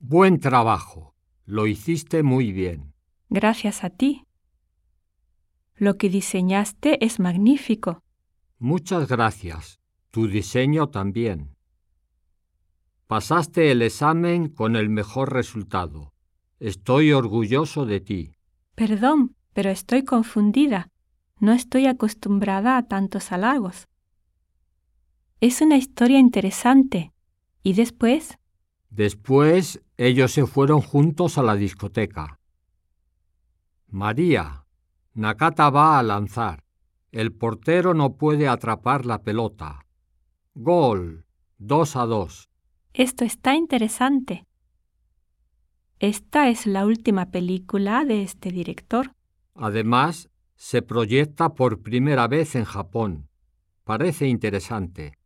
Buen trabajo. Lo hiciste muy bien. Gracias a ti. Lo que diseñaste es magnífico. Muchas gracias. Tu diseño también. Pasaste el examen con el mejor resultado. Estoy orgulloso de ti. Perdón, pero estoy confundida. No estoy acostumbrada a tantos halagos. Es una historia interesante. ¿Y después? Después ellos se fueron juntos a la discoteca. María, Nakata va a lanzar. El portero no puede atrapar la pelota. Gol. 2 a 2. Esto está interesante. Esta es la última película de este director. Además, se proyecta por primera vez en Japón. Parece interesante.